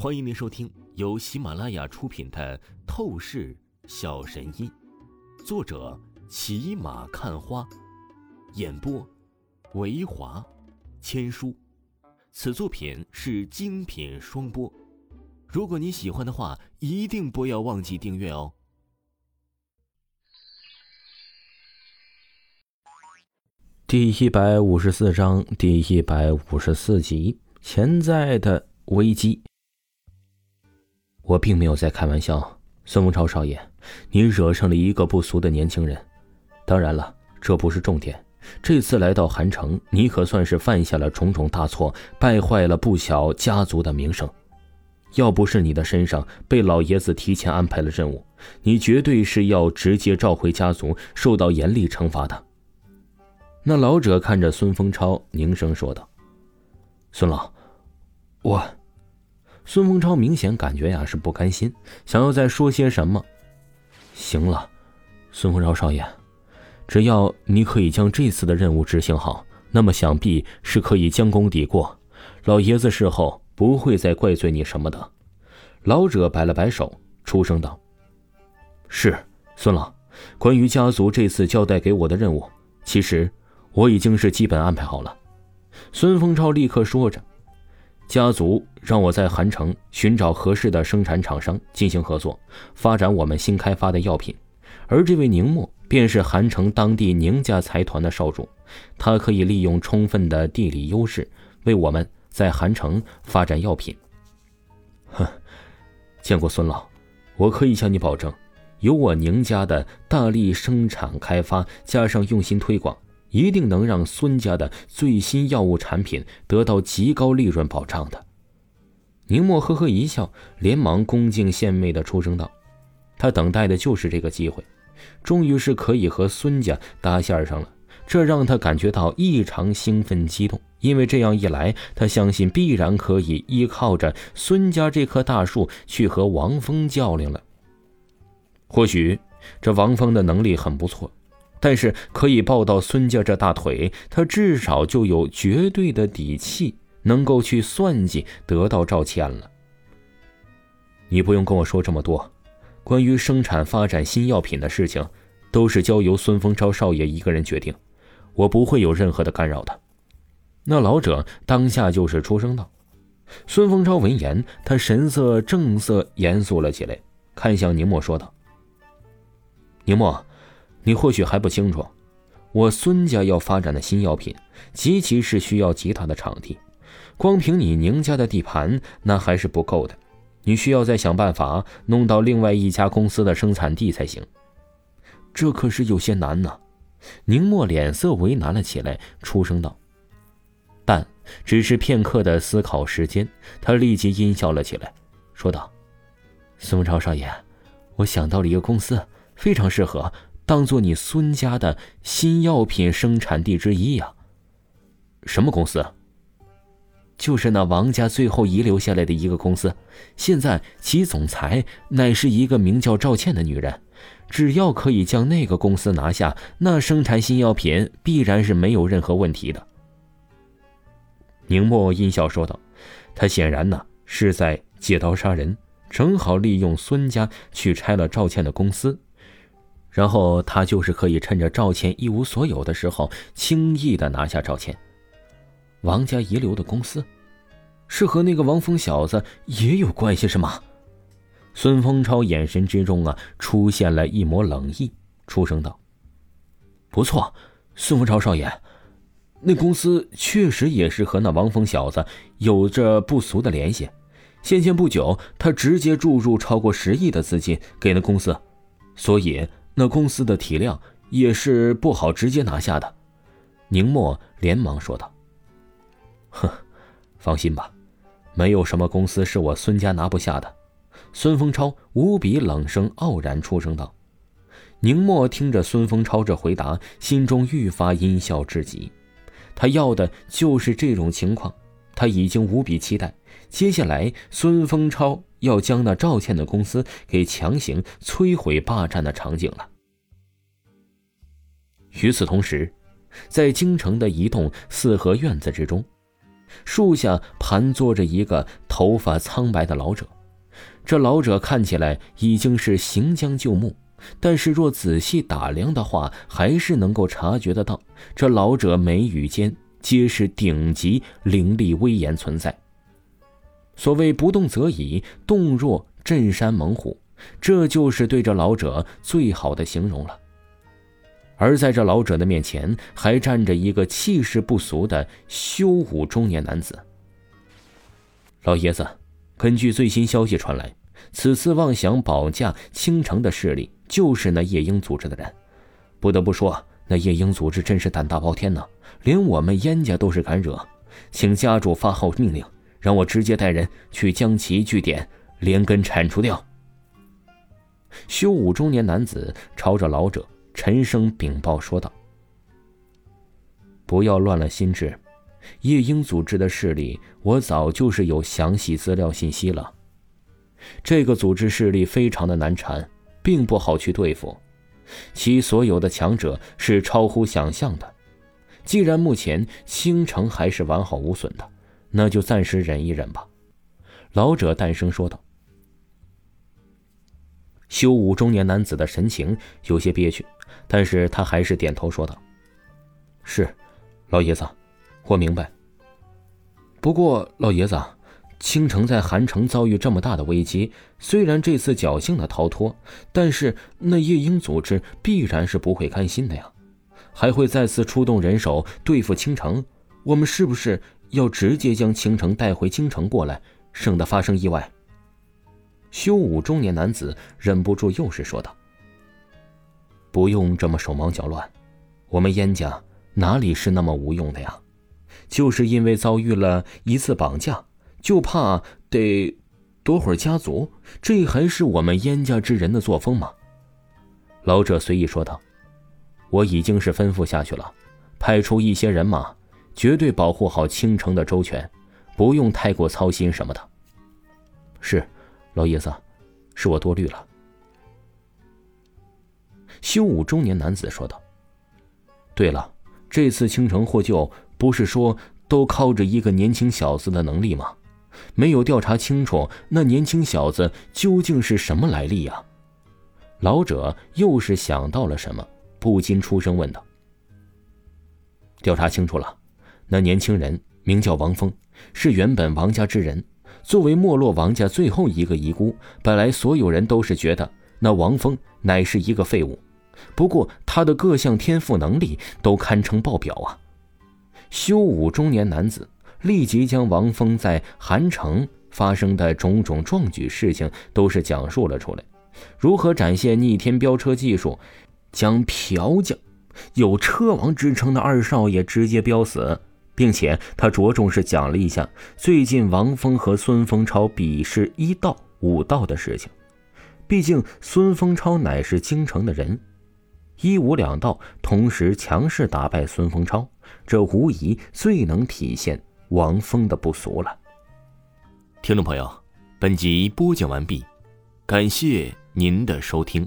欢迎您收听由喜马拉雅出品的《透视小神医》，作者骑马看花，演播维华千书。此作品是精品双播。如果你喜欢的话，一定不要忘记订阅哦。第一百五十四章，第一百五十四集，潜在的危机。我并没有在开玩笑，孙凤超少爷，你惹上了一个不俗的年轻人。当然了，这不是重点。这次来到韩城，你可算是犯下了重重大错，败坏了不小家族的名声。要不是你的身上被老爷子提前安排了任务，你绝对是要直接召回家族，受到严厉惩罚的。那老者看着孙风超，凝声说道：“孙老，我……”孙凤超明显感觉呀是不甘心，想要再说些什么。行了，孙凤超少爷，只要你可以将这次的任务执行好，那么想必是可以将功抵过。老爷子事后不会再怪罪你什么的。老者摆了摆手，出声道：“是，孙老，关于家族这次交代给我的任务，其实我已经是基本安排好了。”孙凤超立刻说着。家族让我在韩城寻找合适的生产厂商进行合作，发展我们新开发的药品。而这位宁墨便是韩城当地宁家财团的少主，他可以利用充分的地理优势，为我们在韩城发展药品。哼，见过孙老，我可以向你保证，有我宁家的大力生产开发，加上用心推广。一定能让孙家的最新药物产品得到极高利润保障的。宁墨呵呵一笑，连忙恭敬献媚的出声道：“他等待的就是这个机会，终于是可以和孙家搭线上了，这让他感觉到异常兴奋激动。因为这样一来，他相信必然可以依靠着孙家这棵大树去和王峰较量了。或许这王峰的能力很不错。”但是可以抱到孙家这大腿，他至少就有绝对的底气，能够去算计得到赵倩了。你不用跟我说这么多，关于生产发展新药品的事情，都是交由孙丰超少爷一个人决定，我不会有任何的干扰的。那老者当下就是出声道。孙丰超闻言，他神色正色严肃了起来，看向宁墨说道：“宁墨。”你或许还不清楚，我孙家要发展的新药品，极其是需要极大的场地。光凭你宁家的地盘，那还是不够的。你需要再想办法弄到另外一家公司的生产地才行。这可是有些难呢。宁墨脸色为难了起来，出声道：“但只是片刻的思考时间，他立即阴笑了起来，说道：‘孙超少爷，我想到了一个公司，非常适合。’”当做你孙家的新药品生产地之一呀。什么公司？就是那王家最后遗留下来的一个公司。现在其总裁乃是一个名叫赵倩的女人。只要可以将那个公司拿下，那生产新药品必然是没有任何问题的。宁墨阴笑说道：“他显然呢是在借刀杀人，正好利用孙家去拆了赵倩的公司。”然后他就是可以趁着赵倩一无所有的时候，轻易的拿下赵倩。王家遗留的公司，是和那个王峰小子也有关系是吗？孙丰超眼神之中啊，出现了一抹冷意，出声道：“不错，孙丰超少爷，那公司确实也是和那王峰小子有着不俗的联系。先前不久，他直接注入超过十亿的资金给那公司，所以。”那公司的体量也是不好直接拿下的，宁墨连忙说道：“哼，放心吧，没有什么公司是我孙家拿不下的。”孙丰超无比冷声傲然出声道。宁墨听着孙丰超这回答，心中愈发阴笑至极。他要的就是这种情况，他已经无比期待接下来孙丰超。要将那赵倩的公司给强行摧毁、霸占的场景了。与此同时，在京城的一栋四合院子之中，树下盘坐着一个头发苍白的老者。这老者看起来已经是行将就木，但是若仔细打量的话，还是能够察觉得到，这老者眉宇间皆是顶级凌厉威严存在。所谓不动则已，动若镇山猛虎，这就是对这老者最好的形容了。而在这老者的面前，还站着一个气势不俗的修武中年男子。老爷子，根据最新消息传来，此次妄想保驾倾城的势力，就是那夜莺组织的人。不得不说，那夜莺组织真是胆大包天呐，连我们燕家都是敢惹。请家主发号命令，让我直接带人去将其据点连根铲除掉。修武中年男子朝着老者。沉声禀报说道：“不要乱了心智，夜莺组织的势力，我早就是有详细资料信息了。这个组织势力非常的难缠，并不好去对付，其所有的强者是超乎想象的。既然目前星城还是完好无损的，那就暂时忍一忍吧。”老者淡声说道。修武中年男子的神情有些憋屈。但是他还是点头说道：“是，老爷子，我明白。不过，老爷子，青城在韩城遭遇这么大的危机，虽然这次侥幸的逃脱，但是那夜莺组织必然是不会甘心的呀，还会再次出动人手对付青城。我们是不是要直接将倾城带回京城过来，省得发生意外？”修武中年男子忍不住又是说道。不用这么手忙脚乱，我们燕家哪里是那么无用的呀？就是因为遭遇了一次绑架，就怕得夺会儿家族，这还是我们燕家之人的作风吗？老者随意说道：“我已经是吩咐下去了，派出一些人马，绝对保护好青城的周全，不用太过操心什么的。”是，老爷子，是我多虑了。修武中年男子说道：“对了，这次倾城获救，不是说都靠着一个年轻小子的能力吗？没有调查清楚，那年轻小子究竟是什么来历呀？”老者又是想到了什么，不禁出声问道：“调查清楚了，那年轻人名叫王峰，是原本王家之人。作为没落王家最后一个遗孤，本来所有人都是觉得那王峰乃是一个废物。”不过，他的各项天赋能力都堪称爆表啊！修武中年男子立即将王峰在韩城发生的种种壮举事情都是讲述了出来，如何展现逆天飙车技术，将朴将有车王之称的二少爷直接飙死，并且他着重是讲了一下最近王峰和孙丰超比试一道武道的事情。毕竟孙丰超乃是京城的人。一武两道同时强势打败孙丰超，这无疑最能体现王峰的不俗了。听众朋友，本集播讲完毕，感谢您的收听。